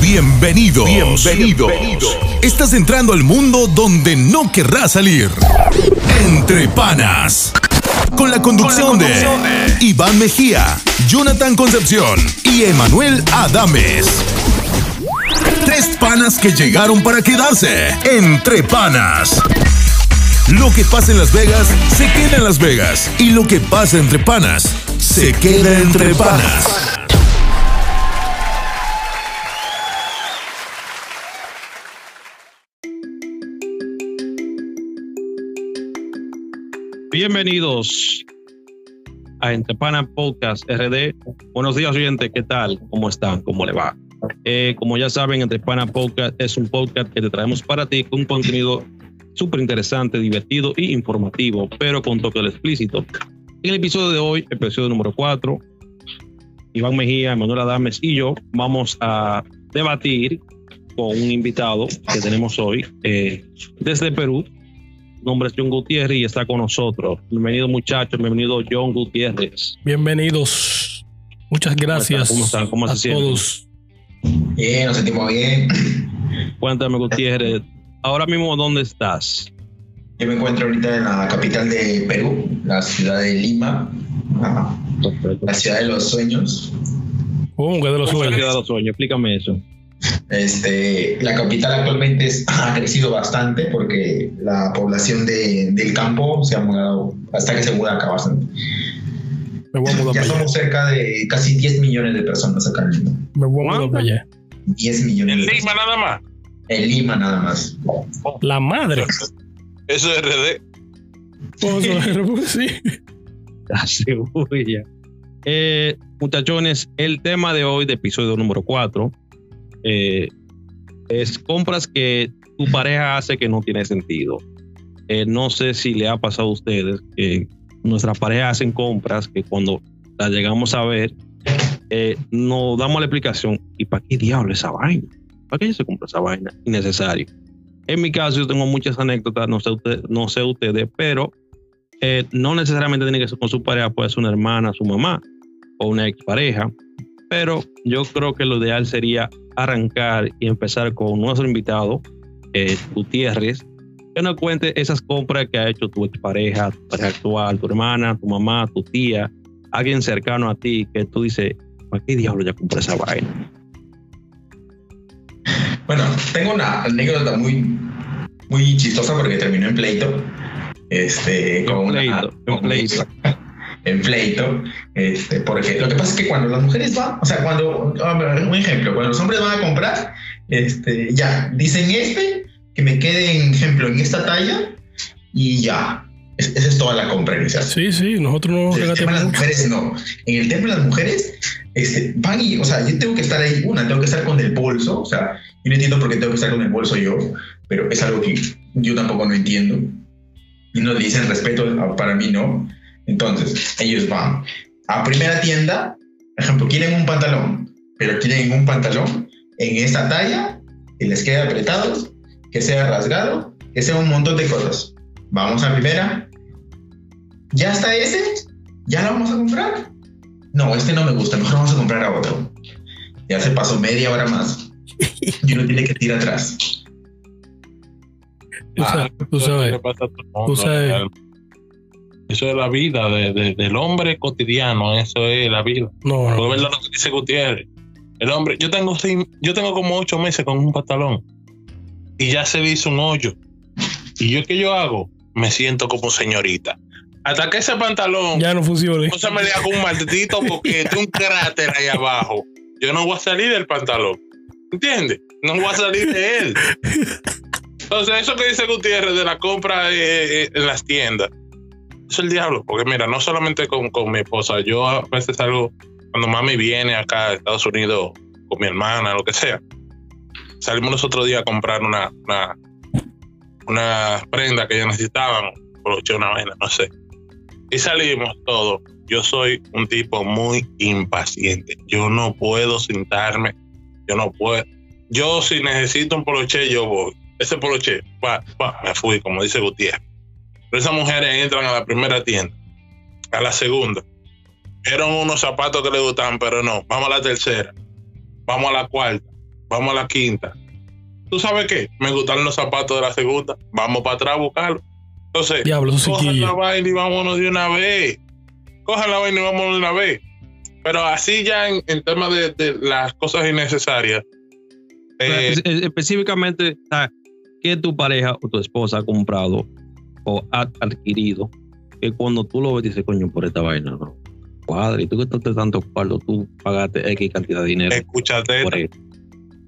Bienvenidos. Bienvenidos. Estás entrando al mundo donde no querrás salir. Entre panas. Con la conducción, de, Iván Mejía, Jonathan Concepción y Emanuel Adames. Tres panas que llegaron para quedarse. Entre panas. Lo que pasa en Las Vegas se queda en Las Vegas. Y lo que pasa entre panas se queda entre panas. Bienvenidos a Entrepana Podcast RD. Buenos días, oyente. ¿Qué tal? ¿Cómo están? ¿Cómo le va? Eh, como ya saben, Entrepana Podcast es un podcast que te traemos para ti con contenido súper interesante, divertido y informativo, pero con toque explícito. En el episodio de hoy, episodio número 4, Iván Mejía, Manuel Adames y yo vamos a debatir con un invitado que tenemos hoy eh, desde Perú, nombre es John Gutiérrez y está con nosotros. Bienvenido muchachos, bienvenido John Gutiérrez. Bienvenidos. Muchas gracias. ¿Cómo están? ¿Cómo, se sienten? todos? Bien, nos sentimos bien. Cuéntame Gutiérrez, ahora mismo ¿dónde estás? Yo me encuentro ahorita en la capital de Perú, la ciudad de Lima, la ciudad de los sueños. ¿Cómo que de los ¿Cómo es la ciudad de los sueños? Explícame eso. Este, la capital actualmente es- ha crecido bastante porque la población de- del campo se ha mudado, hasta que se muda acá bastante. Me voy a mudar Ya para allá. somos cerca de casi 10 millones de personas acá en Lima. Me voy a mudar para allá. 10 millones. En Lima personas. nada más. En Lima nada más. La madre. Eso es RD. Pues, sí. Seguro ya. Eh, muchachones, el tema de hoy, de episodio número 4, es compras que tu pareja hace que no tiene sentido. Eh, no sé si le ha pasado a ustedes que nuestras parejas hacen compras que cuando las llegamos a ver, eh, nos damos la explicación. ¿Y para qué diablo esa vaina? ¿Para qué se compra esa vaina? Innecesario. En mi caso, yo tengo muchas anécdotas, no sé, no sé ustedes, pero eh, no necesariamente tiene que ser con su pareja, puede ser una hermana, su mamá o una expareja, pero yo creo que lo ideal sería arrancar y empezar con nuestro invitado, eh, Gutiérrez, que nos cuente esas compras que ha hecho tu expareja, tu pareja actual, tu hermana, tu mamá, tu tía, alguien cercano a ti que tú dices, ¿para qué diablo ya compré esa vaina? Bueno, tengo una anécdota muy, muy chistosa porque terminó en pleito. Este, con una- pleito, en con- pleito. En pleito. Este, porque lo que pasa es que cuando las mujeres van, o sea, cuando, un ejemplo, cuando los hombres van a comprar, este, ya, dicen este, que me quede, en ejemplo, en esta talla y ya. Es- esa es toda la compra que se hace. Sí, sí, nosotros no En el tema de las mujeres no. En el tema de las mujeres, este, van y, o sea, yo tengo que estar ahí, una, tengo que estar con el bolso, o sea, yo no entiendo por qué tengo que estar con el bolso yo, pero es algo que yo tampoco no entiendo. Y no le dicen respeto, para mí no. Entonces, ellos van a primera tienda, por ejemplo, quieren un pantalón, pero quieren un pantalón en esta talla, que les quede apretado, que sea rasgado, que sea un montón de cosas. Vamos a primera. ¿Ya está ese? ¿Ya lo vamos a comprar? No, este no me gusta, mejor vamos a comprar a otro. Ya se pasó media hora más y uno tiene que tirar atrás. Tú sabes, tú sabes. tú sabes. Eso es la vida de- de- del hombre cotidiano, eso es la vida. No, no. es verdad lo que dice Gutiérrez. El hombre, yo tengo yo tengo como ocho meses con un pantalón y ya se le hizo un hoyo. Y yo qué yo hago, me siento como señorita. Hasta que ese pantalón Ya no funciona. no se me le haga un maldito porque tiene un cráter ahí abajo. Yo no voy a salir del pantalón. ¿Entiendes? No voy a salir de él. Entonces, eso que dice Gutiérrez de la compra eh, eh, en las tiendas, el diablo. Porque mira, no solamente con, con mi esposa, yo a veces salgo, cuando mami viene acá a Estados Unidos con mi hermana, lo que sea, salimos los otros días a comprar una, una, una prenda que ellos necesitaban, broche, una vaina, no sé. Y salimos todos. Yo soy un tipo muy impaciente. Yo no puedo sentarme. Yo no puedo. Yo, si necesito un poloche, yo voy. Ese poloche, pa, pa, me fui, como dice Gutiérrez. Pero esas mujeres entran a la primera tienda, a la segunda. Eran unos zapatos que le gustaban, pero no. Vamos a la tercera. Vamos a la cuarta. vamos a la quinta. ¿Tú sabes qué? Me gustaron los zapatos de la segunda. Vamos para atrás a buscarlo. Entonces, Diablo, cojan la vaina y vámonos de una vez. Cojan la vaina y vámonos de una vez. Pero así ya en, en temas de, de las cosas innecesarias. eh, Espe- específicamente, ¿qué tu pareja o tu esposa ha comprado o ha adquirido? Que cuando tú lo ves, dices, coño, por esta vaina, no. Cuadra, y tú que estás tanto cuarto, tú pagaste X cantidad de dinero escúchate esta,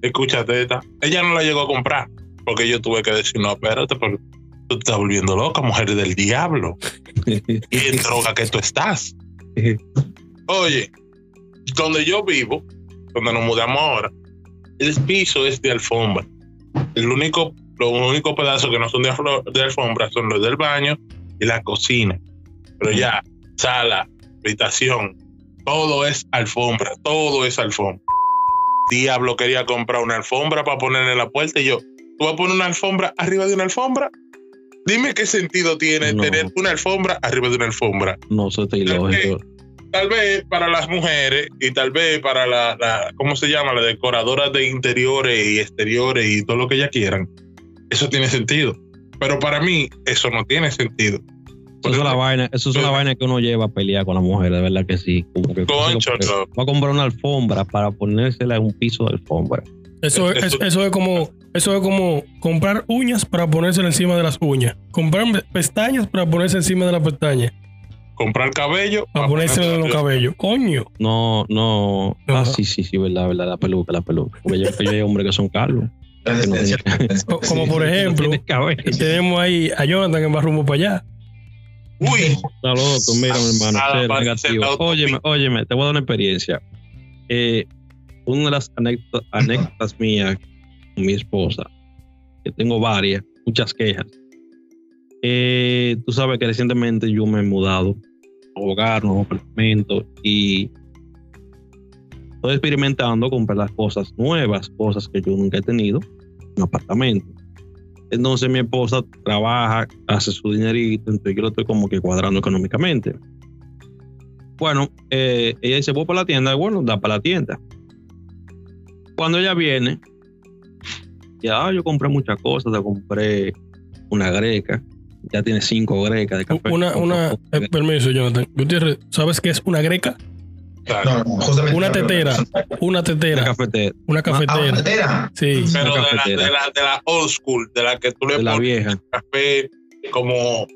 escúchate esta. Ella no la llegó a comprar. Porque yo tuve que decir, no, espérate, porque tú te estás volviendo loca, mujer del diablo. y en droga que tú estás. Oye, donde yo vivo, donde nos mudamos ahora, el piso es de alfombra. El único, los únicos pedazos que no son de, de alfombra son los del baño y la cocina. Pero ya, sala, habitación, todo es alfombra, todo es alfombra. Diablo quería comprar una alfombra para ponerle en la puerta y yo, ¿tú vas a poner una alfombra arriba de una alfombra? Dime qué sentido tiene No. tener una alfombra arriba de una alfombra. No, eso está ilógico. Tal vez para las mujeres y tal vez para la, la ¿cómo se llama? La decoradora de interiores y exteriores y todo lo que ellas quieran. Eso tiene sentido. Pero para mí, eso no tiene sentido. Eso es la vaina, eso es una vaina que uno lleva a pelear con la mujer, de verdad que sí. Como que Concho, porque no. va a comprar una alfombra para ponérsela en un piso de alfombra. Eso, es, Eso- eso es como eso es como comprar uñas para ponerse encima de las uñas. Comprar pestañas para ponerse encima de las pestañas. Comprar cabello. Para ponerse en los cabellos. Coño. No, no. Ah, sí, sí, sí, verdad, verdad, la peluca, la peluca. Porque yo, yo hay hombres que son calvos. Como por ejemplo, tenemos ahí a Jonathan que va rumbo para allá. Uy, Está loco, mira, mi hermano, parece negativo. Óyeme, óyeme, te voy a dar una experiencia. Eh, una de las anécdotas, anécdotas mías con mi esposa, que tengo varias, muchas quejas. Eh, tú sabes que recientemente yo me he mudado a un hogar, nuevo apartamento y estoy experimentando comprar las cosas nuevas, cosas que yo nunca he tenido, apartamento. Entonces mi esposa trabaja, hace su dinerito, entonces yo lo estoy como que cuadrando económicamente. Bueno, eh, ella dice, voy para la tienda, bueno, da para la tienda. Cuando ella viene, ya "Ah, yo compré muchas cosas, te compré una greca, ya tiene cinco grecas de café. Una, una, eh, permiso, Jonathan. Gutiérrez, ¿sabes qué es una greca? Claro. No, no, justamente. Una tetera. Una Una tetera. cafetera, Una Ah, cafetera. una tetera. Sí. Pero de la, cafetera. de, la, de la old school, de la que tú le de la pones vieja. café como.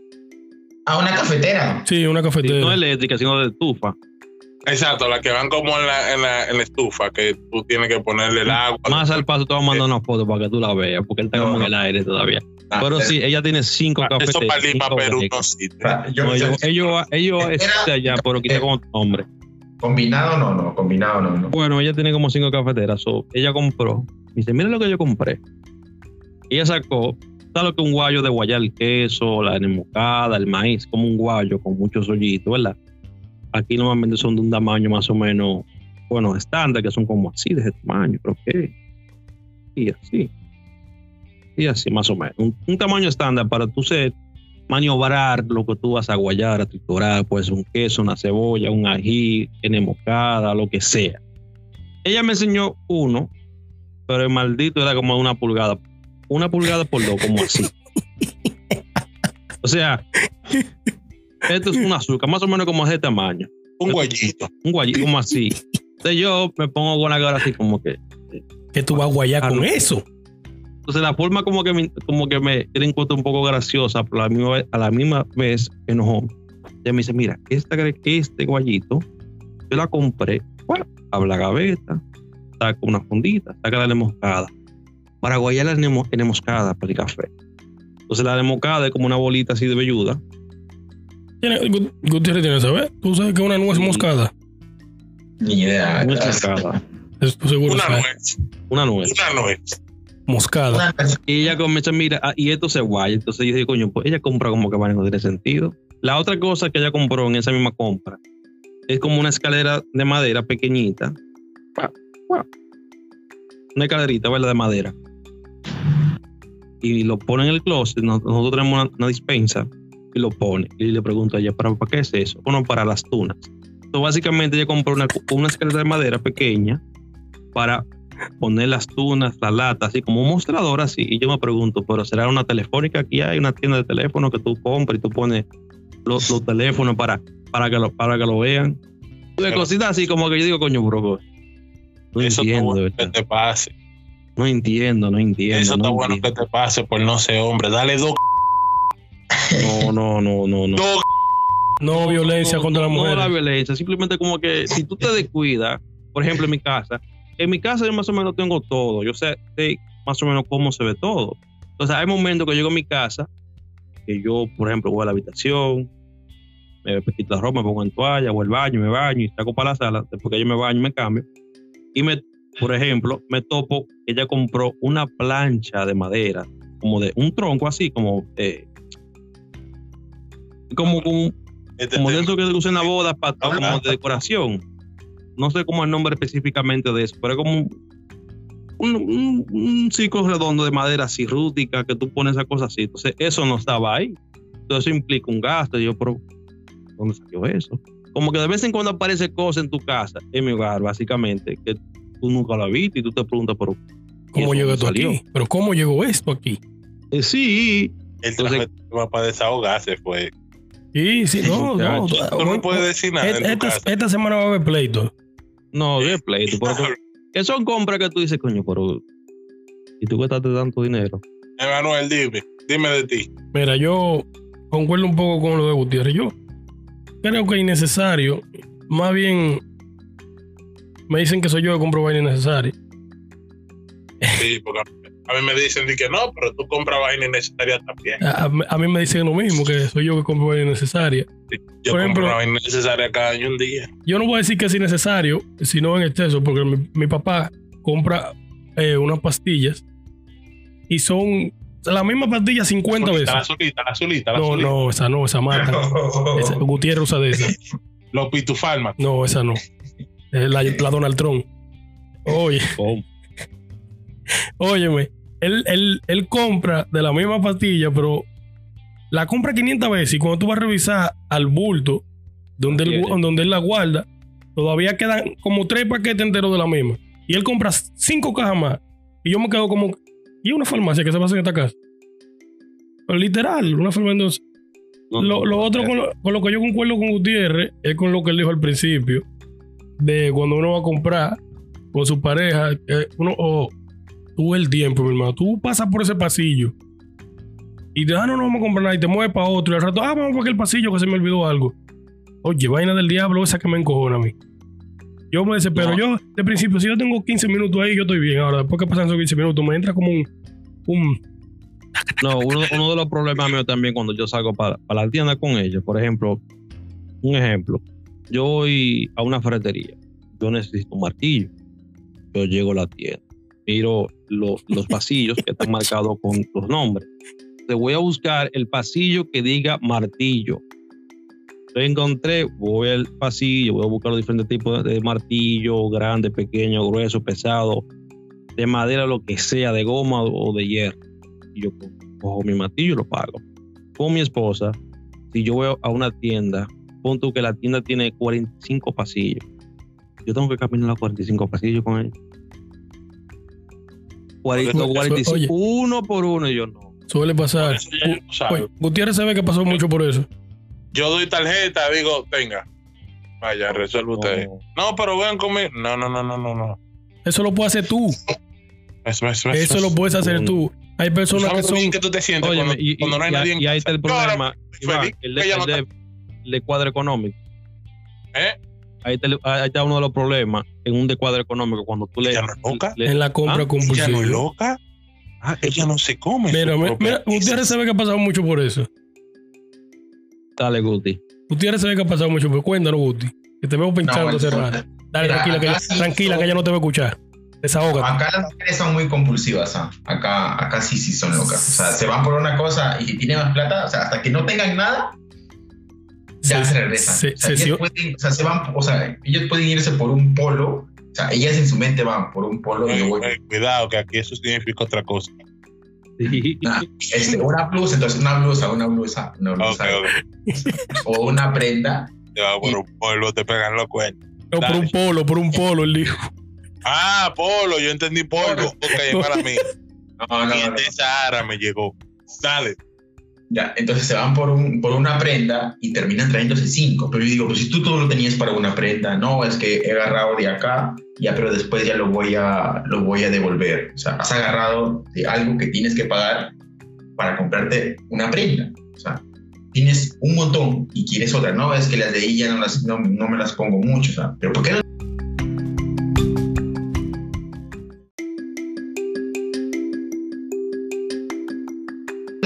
Ah, una cafetera. Sí, una Sí, no cafetera. eléctrica, sino de estufa. Exacto, la que van como en la, en la, en la estufa, que tú tienes que ponerle el agua. Más al paso te voy a mandar una foto para que tú la veas, porque él está No, como en el aire todavía. Ah, Pero eh, sí, ella tiene cinco Ah, Eso para Lima, Perú, no sirve. ah, ellos, ellos, allá, pero quita con otro nombre. Combinado no, no, combinado no, no. Bueno, ella tiene como cinco cafeteras. so, ella compró. Dice, mira lo que yo compré. Ella sacó, ¿sabes lo que un guayo de guayar el queso, la enemocada, el maíz? Como un guayo con muchos hoyitos, ¿verdad? Aquí normalmente son de un tamaño más o menos, bueno, estándar, que son como así, de ese tamaño, creo que. Y así. Y así, más o menos. Un, un tamaño estándar para tú ser maniobrar lo que tú vas a guayar, a triturar, pues un queso, una cebolla, un ají, enemocada, lo que sea. Ella me enseñó uno, pero el maldito era como una pulgada. Una pulgada por dos, como así. O sea, esto es un azúcar, más o menos como de tamaño. Un guayito. Un guayito como así. Entonces yo me pongo con la cara así como que. Que tú vas a guayar con eso. Entonces la forma como que me, como que me un poco graciosa, pero a la misma vez, a la misma vez enojó. Ella me dice, mira, esta, este guayito, yo la compré, bueno, abre la gaveta, saca una fundita, saca la moscada, para guayar la nemo- moscada para el café. Entonces la moscada es como una bolita así de velluda. Gutiérrez tiene que saber. Tú sabes que una nuez Sí. moscada. Ni idea. Una gracias. moscada, seguro. Una nuez. una nuez. Una nuez. Moscada. Y ella comienza, mira, ah, y esto se guaya. Entonces yo dije, coño, pues ella compra como que vale, no tiene sentido. La otra cosa que ella compró en esa misma compra es como una escalera de madera pequeñita. Pa. Una escalerita, ¿verdad? De madera. Y lo pone en el closet. Nos- Nosotros tenemos una, una dispensa y lo pone. Y le pregunto a ella, ¿para, ¿para qué es eso? Bueno, para las tunas. Entonces, básicamente ella compró una, una escalera de madera pequeña para poner las tunas, la lata, así como un mostrador así. Y yo me pregunto, pero será una telefónica? Aquí hay una tienda de teléfono que tú compras y tú pones los, los teléfonos para, para, que lo, para que lo vean. De Pero- cositas así como que yo digo, coño, bro, no Eso está entiendo, bueno de que verdad. te pase. no entiendo, no entiendo. Eso no está bueno que te pase por no ser hombre. Dale dos. No, no, no, no, no. dos No violencia no, contra no, la mujer. No la violencia, simplemente como que si tú te descuidas, por ejemplo, en mi casa, en mi casa yo más o menos tengo todo, yo sé, sé más o menos cómo se ve todo. Entonces hay momentos que llego a mi casa, que yo, por ejemplo, voy a la habitación, me quito la ropa, me pongo en toalla, voy al baño, me baño y saco para la sala, después que yo me baño me cambio, y me, por ejemplo, me topo ella compró una plancha de madera, como de un tronco así, como... eh, como, como Este como de eso que se usa en la boda para como de decoración. No sé cómo es el nombre específicamente de eso, pero es como un, un, ciclo redondo de madera así rústica que tú pones esa cosa así. Entonces, eso no estaba ahí. Entonces, eso implica un gasto. Y yo, pero, ¿dónde salió eso? Como que de vez en cuando aparece cosas en tu casa, en mi hogar, básicamente, que tú nunca lo has visto y tú te preguntas, pero. ¿y ¿Cómo llegó esto salió? aquí? Pero ¿cómo llegó esto aquí? Eh, sí, El Entonces- para desahogarse fue. Sí, sí, no, no. Tú no puedes decir nada Esta, esta semana va a haber pleito. no, de pleito. que son compras que tú dices, coño, pero. ¿Y tú gastaste tanto dinero? Emanuel, dime. Dime de ti. Mira, yo concuerdo un poco con lo de Gutiérrez. Yo creo que es innecesario. Más bien, me dicen que soy yo que compro vaina innecesaria. Sí, porque a mí me dicen di que no, pero tú compras vaina innecesaria también. A, a- mí me dicen lo mismo, que soy yo que compro vaina innecesaria. Yo por compro ejemplo- vaina innecesaria cada año un día. Yo no voy a decir que es innecesario, sino en exceso, porque mi, mi papá compra eh, unas pastillas y son la misma pastilla 50 La veces. azulita, la azulita, la No, azulita. no, esa no, esa mata. Esa- Gutiérrez usa de esa. Los pitufármacos. No, esa no. La, la Donald Trump. Oye, ¿Cómo? óyeme, él, él, él compra de la misma pastilla, pero la compra 500 veces y cuando tú vas a revisar al bulto donde él, donde él la guarda, todavía quedan como tres paquetes enteros de la misma. Y él compra cinco cajas más. Y yo me quedo como, ¿y una farmacia que se pasa en esta casa? Pero literal, una farmacia. entonces, No, lo, no, lo no, otro eh, con lo, con lo que yo concuerdo con Gutiérrez es con lo que él dijo al principio, de cuando uno va a comprar con su pareja, que uno, tú el tiempo, mi hermano, tú pasas por ese pasillo y te ah, no, no vamos a comprar nada y te mueves para otro y al rato, ah, vamos para aquel pasillo que se me olvidó algo. Oye, vaina del diablo, esa que me encojona a mí. Yo me desespero. No. Yo, de principio, si yo tengo 15 minutos ahí, yo estoy bien. Ahora, después que pasan esos 15 minutos, me entra como un, un No, uno, uno de los problemas míos también cuando yo salgo para, para la tienda con ellos, por ejemplo, un ejemplo, yo voy a una ferretería, yo necesito un martillo, yo llego a la tienda, miro lo- los pasillos que están marcados con los nombres, te voy a buscar el pasillo que diga martillo. Lo encontré, voy al pasillo, voy a buscar los diferentes tipos de, de martillo, grande, pequeño, grueso, pesado, de madera, lo que sea, de goma o de hierro y yo cojo mi martillo y lo pago. Con mi esposa, si yo voy a una tienda, pon tú que la tienda tiene 45 pasillos. Yo tengo que caminar los 45 pasillos con ella. 40, Oye, 45, oye. uno por uno, y yo no. suele pasar. Ya. Oye, Gutiérrez se ve que pasó mucho por eso. Yo doy tarjeta, digo, tenga. Vaya, resuelve usted. No. Pero vean conmigo. No, no, no, no, no, no. Eso lo puedes hacer tú. Eso, eso, Eso lo puedes hacer tú. Hay personas que ¿Sabes lo bien son. que tú te sientes Óyeme, cuando, y, cuando no hay y- nadie y ahí está el problema, Iván, el de, el no de- está- el de cuadro económico. ¿Eh? Ahí está, ahí está uno de los problemas en un de cuadro económico cuando tú le, Ella no es loca. le- En la compra Ah, Ella compulsiva. no es loca. Ah, ella no se come. Mira, mira, Gutiérrez se ve que ha pasado mucho por eso. dale Guti. Gutiérrez se ve que ha pasado mucho por Cuéntanos, Guti. Que te veo hace rato. Dale, mira, tranquila, que, sí tranquila, son- que ya no te voy a escuchar. Desahógate. Acá las mujeres son muy compulsivas, ¿ah? acá, acá sí, sí son locas. O sea, se van por una cosa y si tienen más plata, o sea, hasta que no tengan nada, ya Se- regresan. se- o, sea, se- ellas pueden, o sea, se van, o sea, ellos pueden irse por un polo, o sea, ellas en su mente van por un polo y yo voy cuidado, que aquí eso significa otra cosa. Ah, este, una blusa, entonces una blusa, una blusa, una blusa, o una prenda. Te va por un polvo, te pegan los cuernos. No, por un polo, por un polo, el hijo. Ah, polo, yo entendí polvo. Ok, para mí. No, no, no. Sahara me llegó. Dale. Ya, entonces se van por, un, por una prenda y terminan trayéndose cinco. Pero yo digo, pues si tú todo lo tenías para una prenda, no, es que he agarrado de acá, ya, pero después ya lo voy a, lo voy a devolver. O sea, has agarrado de algo que tienes que pagar para comprarte una prenda. O sea, tienes un montón y quieres otra. No, es que las de ya no, las, no, no me las pongo mucho. O sea, pero ¿por qué no?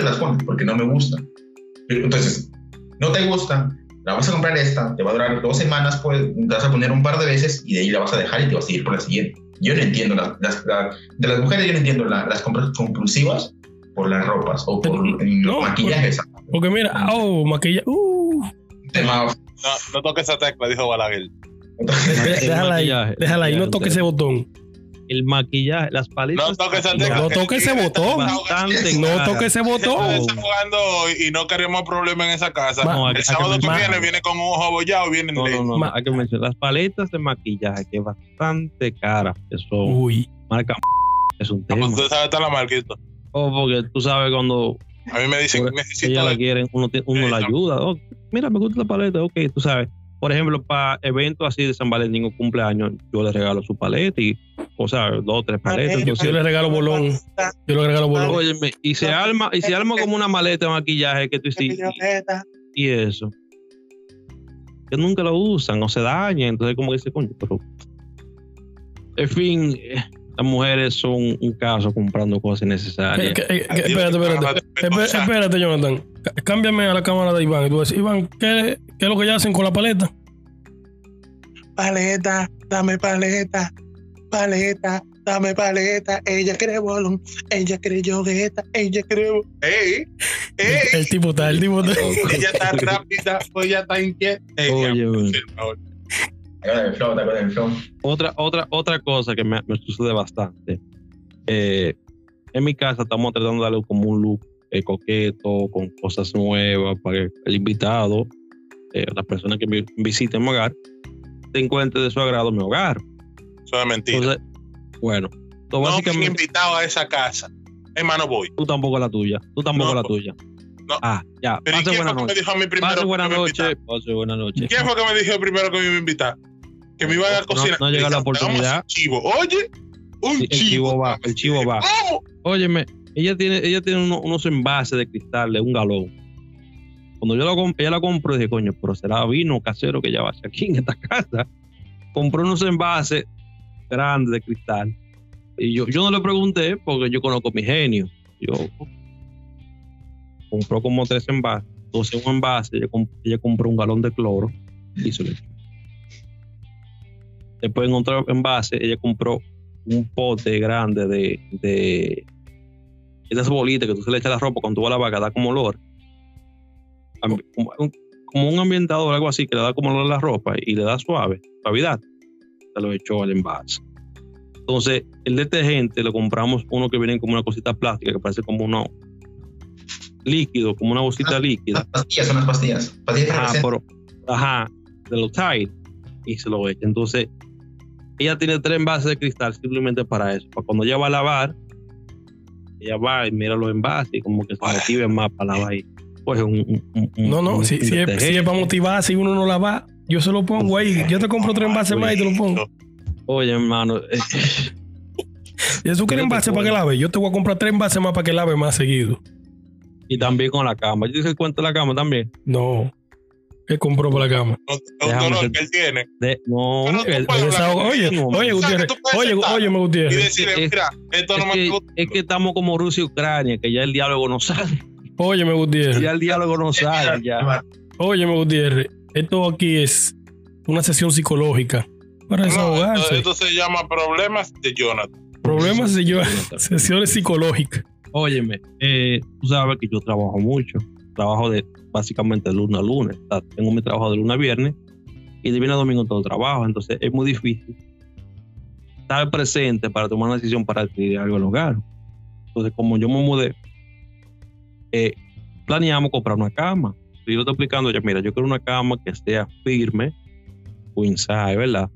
Las pones? Porque no me gustan. Pero, Entonces, no te gustan, la vas a comprar esta, te va a durar dos semanas, pues te vas a poner un par de veces y de ahí la vas a dejar y te vas a ir por la siguiente. Yo no entiendo, las, las- la- de las mujeres yo no entiendo la- las compras compulsivas por las ropas o por en los No, maquillajes. Porque mira, oh, maquillaje. Uh, tema- No, no toques esa tecla, dijo Balaguer. déjala ahí, déjala ahí, no toque ese botón. El maquillaje, las paletas. No toques No, no que toque ese botón. Bastante No caras. toque ese botón. y no queremos problemas en esa casa. El sábado que viene viene con un ojo abollado, viene No, no, no, Ma- hay que mencionar las paletas de maquillaje que es bastante cara. Eso Uy, marca es un tema. Usted sabe está la marquita. Oh, porque tú sabes cuando A mí me dicen que ella necesito. la quieren, uno, te- uno la ayuda. Oh, mira, me gusta la paleta, ok, tú sabes. Por ejemplo, para eventos así de San Valentín o cumpleaños, yo le regalo su paleta y, o sea, dos o tres paletas. Paleta. Entonces, yo le regalo bolón. Yo le regalo bolón. óyeme, y se arma, y se arma como una maleta de maquillaje que tú hiciste. y eso. Que nunca lo usan o se daña, entonces como que dice, coño, pero... En fin, eh, las mujeres son un caso comprando cosas Eh, innecesarias. que- eh, que- espérate, espérate. Espérate, Jonathan. Cá- Cámbiame a la cámara de Iván. Y tú dices, Iván, ¿qué, ¿qué es lo que ya hacen con la paleta? Paleta, dame paleta. Paleta, dame paleta. Ella quiere bolón. Ella quiere yogueta. Ella quiere. ¡Ey! ¡Ey! El tipo está, el tipo está. Ella está rápida o ella está inquieta. Oye, flow, flow. Otra, otra, otra cosa que me, me sucede bastante. eh, en mi casa estamos tratando de darle como un look eh, coqueto, con cosas nuevas, para que el invitado, eh, la persona que me visite mi hogar, se encuentre de su agrado mi hogar. Eso es mentira. Entonces, bueno, no básicamente invitado a esa casa. Hermano, voy. tú tampoco la tuya, tú tampoco No, la tuya. no. Ah, ya, Pero ¿y pase buena que me noche. dijo a mí primero Pase que buena iba noche, pase buena noche. ¿Quién fue que me dijo primero que me iba a invitar? Que me iban a No, cocinar. no llega la oportunidad. "Vamos a hacer Chivo. Oye, un Sí, el chivo. chivo va, el chivo va. ¿Cómo? Óyeme, ella tiene, ella tiene uno- unos envases de cristal de un galón. Cuando yo la, ella la compró, dije, coño, pero será vino casero que ya va a hacer aquí en esta casa. Compró unos envases grandes de cristal. Y yo, yo no le pregunté porque yo conozco mi genio. Yo compró como tres envases. Entonces, un envase, ella, ella compró un galón de cloro y se lo echó. Después, en otro envase, ella compró un pote grande de, de esas bolitas que tú se le echas a la ropa cuando tú vas a la vaca, da como olor. Como un, ambientador, algo así, que le da como olor a la ropa y le da suave, suavidad. Se lo echó al envase. Entonces, el detergente lo compramos uno que viene como una cosita plástica que parece como uno líquido, como una bolsita líquida. Las pastillas son las pastillas. Pastillas Ajá, pero, ajá, de los Tide y se lo echa. Entonces, ella tiene tres envases de cristal simplemente para eso. Para cuando ella va a lavar, ella va y mira los envases y como que se motive más para lavar ahí. Pues un, un- No, no, un si, si, es, si es para motivar, si uno no la va, yo se lo pongo ahí. Yo te compro tres envases más y te lo pongo. Oye, hermano, eh, Y eso quiere Yo te envases para que lave. Yo te voy a comprar tres envases más para que lave más seguido. y también con la cama. Yo hice cuenta de la cama también. No. ¿Qué compró para la cama? Un dolor que él tiene. De, no, El desahogo- Oye, oye. Gutiérrez. Oye, oye, Y Gutiérrez. decirle, es- mira, esto no me gusta. es que estamos como Rusia y Ucrania, que ya el diálogo no sale. Óyeme, Gutiérrez. Ya el diálogo no sale. Ya. Óyeme, Gutiérrez. Esto aquí es una sesión psicológica para No, esto, desahogarse. esto se llama problemas de Jonathan. Problemas de yo, sesiones psicológicas. Óyeme, eh, tú sabes que yo trabajo mucho. Trabajo de básicamente de lunes a lunes. O sea, tengo mi trabajo de lunes a viernes y de viernes a domingo todo trabajo. Entonces es muy difícil estar presente para tomar una decisión para adquirir algo en el hogar. Entonces, como yo me mudé, eh, planeamos comprar una cama. Yo estoy explicando, ya mira, yo quiero una cama que sea firme, queen ¿verdad?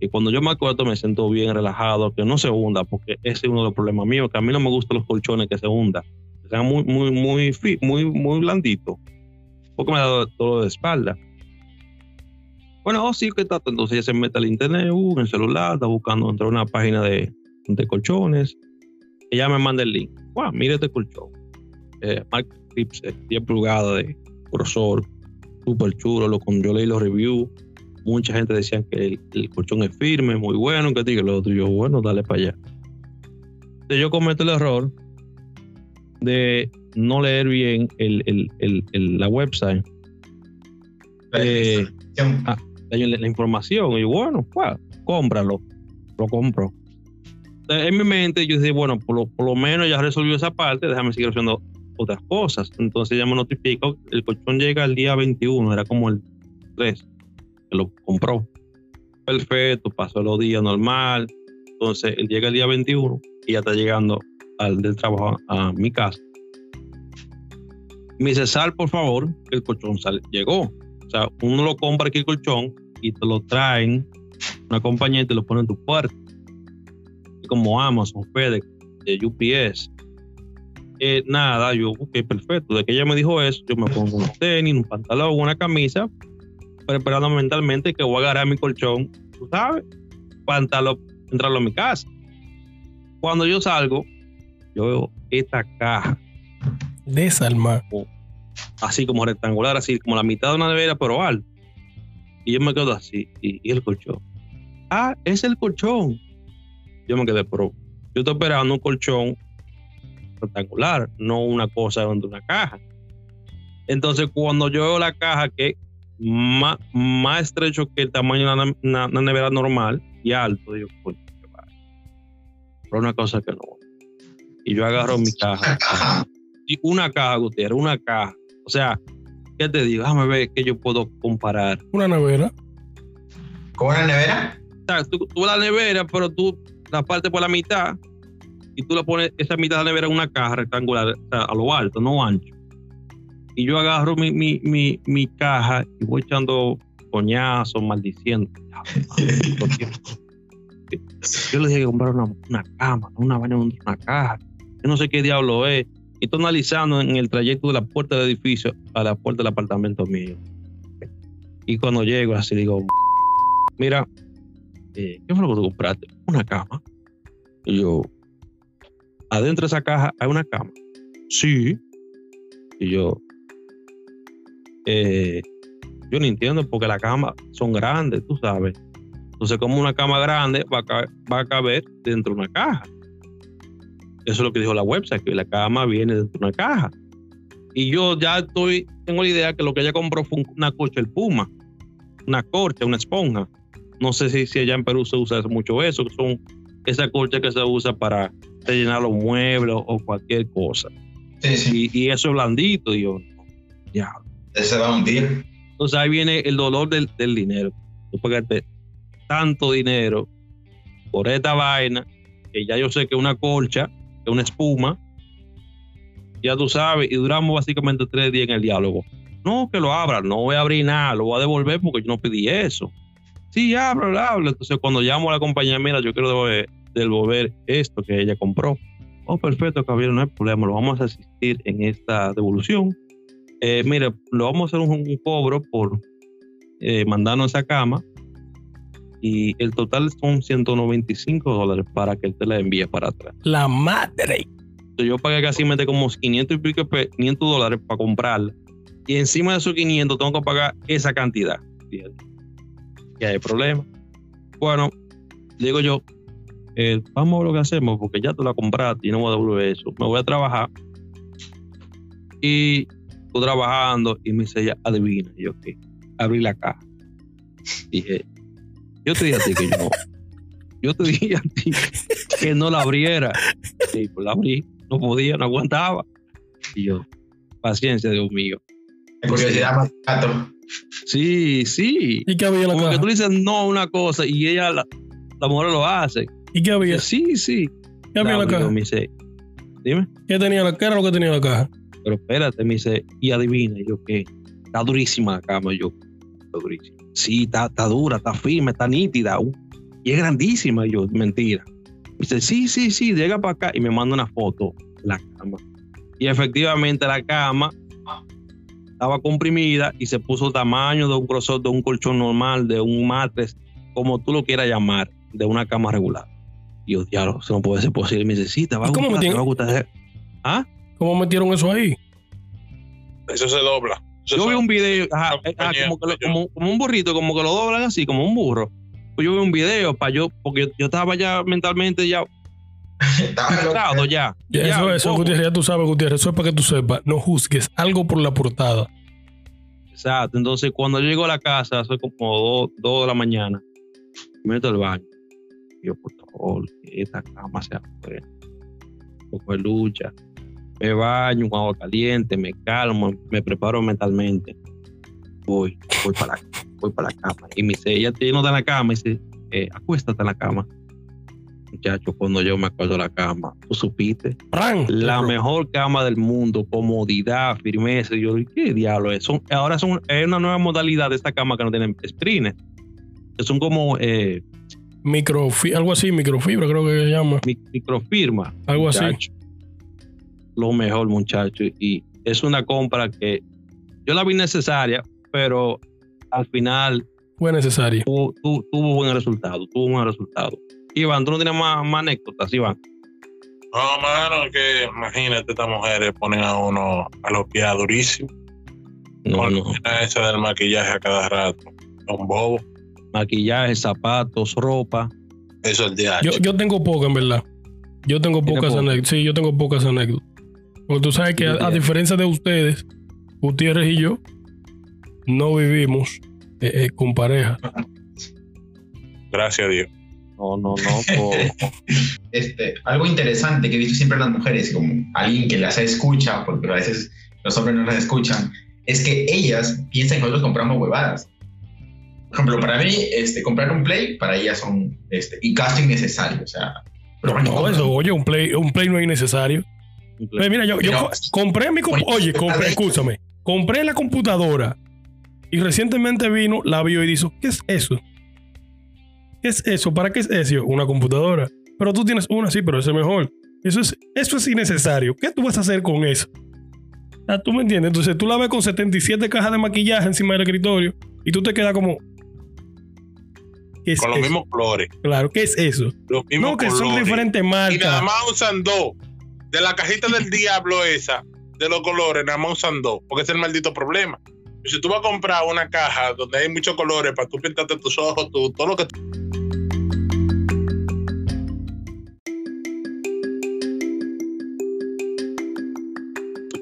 Y cuando yo me acuerdo me siento bien relajado, que no se hunda, porque ese es uno de los problemas míos, que a mí no me gustan los colchones que se hundan, que sean muy, muy, muy, muy, muy blanditos, porque me da dolor de espalda. Bueno, oh, sí, que está. Entonces ella se mete al internet, uh, en el celular, está buscando entre una página de, de colchones. Ella me manda el link. Wow, mire este colchón. Eh, Mark Phipps, 10 pulgadas de grosor, súper chulo. Lo, yo leí los reviews, mucha gente decía que el, el colchón es firme, muy bueno, que diga lo otro. Y yo, bueno, dale para allá. Entonces yo cometo el error de no leer bien el, el- la website, Eh, ah, la, la información. Y bueno, pues, cómpralo. Lo compro. Entonces, En mi mente yo dije, bueno, por lo, por lo menos ya resolvió esa parte, déjame seguir haciendo otras cosas. Entonces ya me notifico, el colchón llega el día 21, era como el 3, que lo compró. Perfecto, pasó los días normal. Entonces él llega el día 21 y ya está llegando al del trabajo a, mi casa. Me dice, sal por favor, el colchón sal, llegó. O sea, uno lo compra aquí el colchón y te lo traen una compañía y te lo pone en tu puerta. Como Amazon, FedEx, UPS. Eh, nada, yo, ok, perfecto. De que ella me dijo eso, yo me pongo unos tenis, un pantalón, una camisa, preparando mentalmente que voy a agarrar mi colchón, tú sabes, pantalón, entrarlo a mi casa. Cuando yo salgo, yo veo esta caja, Desalma. así como rectangular, así como la mitad de una nevera, pero alto. Y yo me quedo así, y, y el colchón. Ah, es el colchón. Yo me quedé, pero yo estoy esperando un colchón rectangular, no una cosa dentro de una caja. Entonces, cuando yo veo la caja que es más, más estrecho que el tamaño de una, una- una nevera normal y alto, digo, vaya. Pero una cosa que no. Y yo agarro mi caja. Y una caja, Gutiérrez, una caja. O sea, ¿qué te digo? Déjame ver qué yo puedo comparar. Una nevera. ¿Con una nevera? O sea, tú, tú la nevera, pero tú la partes por la mitad y tú le pones esa mitad de la nevera en una caja rectangular, a lo alto, no ancho. Y yo agarro mi, mi, mi, mi caja y voy echando coñazos, maldiciendo. Yo le dije que comprar una, una cama, una vaina, una caja. Yo no sé qué diablo es. Y estoy analizando en el trayecto de la puerta del edificio a la puerta del apartamento mío. Y cuando llego así digo, mira, eh, ¿qué fue lo que tú compraste? Una cama. Y yo, adentro de esa caja hay una cama. Sí. Y yo, eh, yo no entiendo porque las camas son grandes, tú sabes. Entonces, como una cama grande va a, caber dentro de una caja. Eso es lo que dijo la website, que la cama viene dentro de una caja. Y yo ya estoy, tengo la idea que lo que ella compró fue un- una corcha el Puma, una corcha, una esponja. No sé si, si allá en Perú se usa mucho eso, que son esa corcha que se usa para rellenar los muebles o cualquier cosa. Sí, sí. Y, y eso es blandito, y yo, ya. Se va un día. Entonces ahí viene el dolor del, del dinero. Tú pagaste tanto dinero por esta vaina, que ya yo sé que una colcha, que una espuma, ya tú sabes, y duramos básicamente tres días en el diálogo. No, que lo abra, no voy a abrir nada, lo voy a devolver porque yo no pedí eso. Sí, ábralo, ábralo. Entonces cuando llamo a la compañía, mira, yo quiero devolver, devolver esto que ella compró. Oh, perfecto, caballero, no hay problema, lo vamos a asistir en esta devolución. Eh, mire, lo vamos a hacer un, un cobro por eh, mandarnos esa cama y el total son 195 dólares para que él te la envíe para atrás. La madre. Yo pagué casi como 500 y pico, pe- 500 dólares para comprarla y encima de esos 500 tengo que pagar esa cantidad. Y hay problema. Bueno, digo yo, eh, vamos a ver lo que hacemos porque ya tú la compraste y no voy a devolver eso. Me voy a trabajar y estoy trabajando y me dice ella, adivina. Y yo, ¿qué? Abrí la caja. Dije, yo te dije a ti que yo no. Yo te dije a ti que no la abriera. Sí, pues la abrí. No podía, no aguantaba. Y yo, paciencia, Dios mío. Curiosidad más gato. Sí, sí. ¿Y qué había en la Como que tú le dices no a una cosa y ella, la, la mujer lo hace. ¿Y qué había? Sí, sí. ¿Qué había en la caja? Me dice, dime, ¿Qué tenía la, ¿Qué era lo que tenía la caja? pero espérate, me dice, y adivina, yo qué, está durísima la cama, yo, está durísima. Sí, está, está dura, está firme, está nítida. Uh, y es grandísima. Yo, mentira. Me dice, sí, sí, sí, llega para acá. Y me manda una foto, la cama. Y efectivamente la cama estaba comprimida y se puso tamaño de un grosor de un colchón normal, de un matres, como tú lo quieras llamar, de una cama regular. Y yo, diablo, eso no puede ser posible. Me dice, sí, te va a ¿Y cómo gustar, te va a gustar. ¿Ah? ¿Cómo metieron eso ahí? Eso se dobla. Eso Yo vi un video, ajá, eh, como, que lo- como, como un burrito, como que lo doblan así, como un burro. Pues yo vi un video para yo, porque yo, yo estaba ya mentalmente ya ya. Ya, Ya, eso, eso. Gutiérrez, ya tú sabes, Gutiérrez, eso es para que tú sepas. No juzgues algo por la portada. Exacto. Entonces, cuando yo llego a la casa, soy como dos, dos de la mañana, me meto al baño. Y yo, por favor, que esta cama sea buena. Un poco de lucha. Me baño, con agua caliente, me calmo, me preparo mentalmente. Voy, voy para la, voy para la cama. Y me dice, ella ella no está en la cama. Y dice, eh, acuéstate en la cama. Muchacho, cuando yo me acuerdo en la cama, tú supiste ¡Pran! la mejor cama del mundo, comodidad, firmeza. Y yo, ¿qué diablo es? Son, ahora son, es una nueva modalidad de esta cama que no tienen sprines. Que son como eh, Microfi- algo así, microfibra, creo que se llama. mi- microfirma. Algo así. Lo mejor, muchacho. Y es una compra que yo la vi necesaria, pero al final Fue necesario. tuvo, tuvo, tuvo buen resultado. Tuvo buen resultado. Iván, tú no tienes más, más anécdotas, Iván. No, mano, que imagínate, estas mujeres ponen a uno a los pies durísimo. No, con no. esa del maquillaje a cada rato. Un bobo. Maquillaje, zapatos, ropa. Eso es el día. Yo, yo tengo poca, en verdad. Yo tengo ¿Tiene pocas poca? anécdotas. Sí, yo tengo pocas anécdotas. Porque tú sabes que a, diferencia de ustedes, Gutiérrez y yo, no vivimos eh, eh, con pareja. Gracias a Dios. No, no, no. por- este, algo interesante que he visto siempre en las mujeres, como alguien que las escucha, porque a veces los hombres no las escuchan, es que ellas piensan que nosotros compramos huevadas. Por ejemplo, para mí, este, comprar un play, para ellas son, este, y gasto innecesario, o sea, pero bueno, No, eso, oye, un play, un play no es innecesario. Pues mira, yo, compré mi compu- Oye, Oye, compré, escúchame. Compré la computadora y recientemente vino, la vio y dijo: ¿Qué es eso? ¿Qué es eso? ¿Para qué es eso? Una computadora. Pero tú tienes una, sí, pero ese es mejor. Eso es, eso es innecesario. ¿Qué tú vas a hacer con eso? Ah, ¿Tú me entiendes? Entonces tú la ves con 77 cajas de maquillaje encima del escritorio y tú te quedas como. ¿Qué es Con los eso? mismos colores. Claro, ¿qué es eso? Los mismos No, que son colores. diferentes Y nada marcas. más usan dos. De la cajita del diablo esa, de los colores, nada más usan dos. Porque es el maldito problema. Si tú vas a comprar una caja donde hay muchos colores para tú pintarte tus ojos, tu- todo lo que tú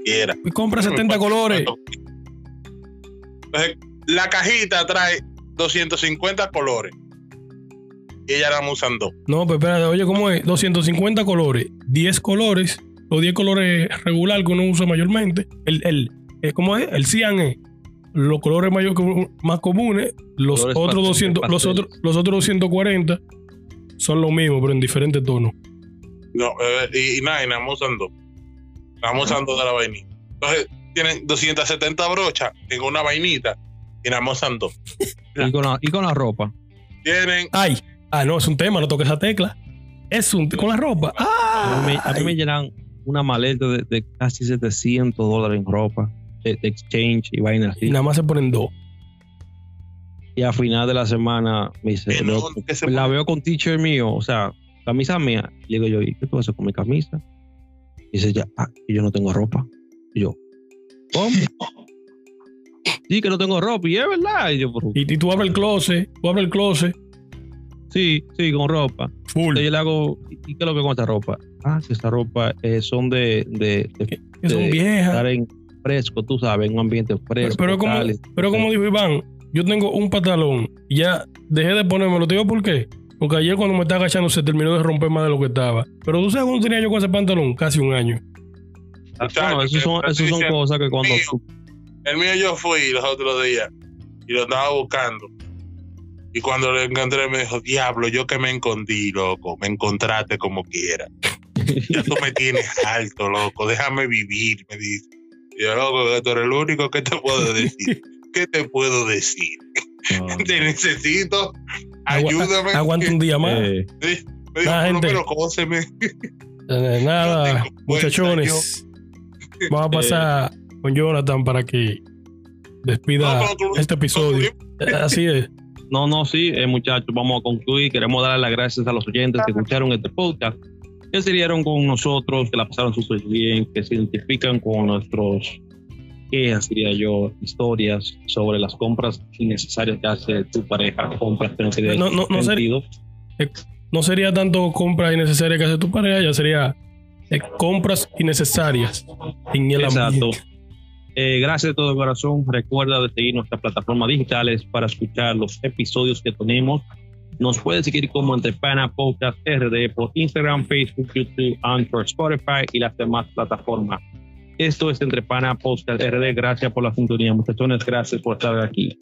quieras. Y compra 70 colores. Entonces, la cajita trae 250 colores. Y ella nada más usan dos. No, pero espérate, oye, ¿cómo es? 250 colores, 10 colores, los 10 colores regular que uno usa mayormente. El, el, el- ¿Cómo es? El cian es los colores mayor, más comunes, los Colores otros, pastel- 200, los, otros, los otros 240 son lo mismo, pero en diferentes tonos. No, eh, y, y nada, y nada más usan dos. Nada más usan dos de la vainita. Entonces, tienen 270 brochas en una vainita y nada más usan dos. y, con la, y con la ropa. Tienen Ay, ah, no, es un tema, no toques esa tecla. Es un con la ropa. A mí, me- a mí me llenan una maleta de, de casi 700 dólares en ropa, de, de exchange y vainas y así. nada más se ponen dos. Y a final de la semana me dice, Que no, veo- que se la veo con teacher mío, o sea, camisa mía. Y digo yo, ¿y qué tú vas a hacer con mi camisa? Y dice ya, ah, que yo no tengo ropa. Y yo, ¿cómo? sí, que no tengo ropa. Y es verdad. Y yo, "Pero, Y, y tú abres el closet, tú abres el closet, sí, sí, con ropa. full. Entonces yo le hago, ¿y qué es lo que con esta ropa? Ah, que esta ropa eh, son de, de, de Que son de viejas. estar en fresco, tú sabes, en un ambiente fresco. Pero, pero como, pero como dijo Iván, yo tengo un pantalón. Ya dejé de ponérmelo. ¿Te digo por qué? Porque ayer cuando me estaba agachando se terminó de romper más de lo que estaba. Pero tú sabes cuándo tenía yo con ese pantalón? Casi un año. Ah, bueno, esos son, esos cosas que cuando mío. tú- El mío yo fui los otros días y lo estaba buscando. Y cuando lo encontré me dijo, diablo, yo que me escondí, loco, me encontraste como quiera. Ya tú me tienes alto, loco, déjame vivir, me dice. Y yo, loco, que tú eres el único que te puedo decir. ¿Qué te puedo decir? no, Te necesito Ayúdame. Aguanta un día más. Eh, Sí, me dijo, Nada, gente. menos cóseme. Eh, nada, no muchachones. Vamos a pasar con Jonathan para que despida pero este episodio. Eh, Así es. No, no, sí, eh, muchachos, vamos a concluir. Queremos dar las gracias a los oyentes que escucharon este podcast, que se dieron con nosotros, que la pasaron súper bien, que se identifican con nuestros quejas, diría yo, historias sobre las compras innecesarias que hace tu pareja, compras que no tienen No, no, no sentido. No sería tanto compras innecesarias que hace tu pareja, ya sería eh, compras innecesarias en el Exacto. ambiente. Eh, gracias de todo corazón. Recuerda de seguir nuestras plataformas digitales para escuchar los episodios que tenemos. Nos puedes seguir como Entrepana Podcast RD por Instagram, Facebook, YouTube, Anchor, Spotify y las demás plataformas. Esto es Entrepana Podcast RD. Gracias por la sintonía, muchachones. Gracias por estar aquí.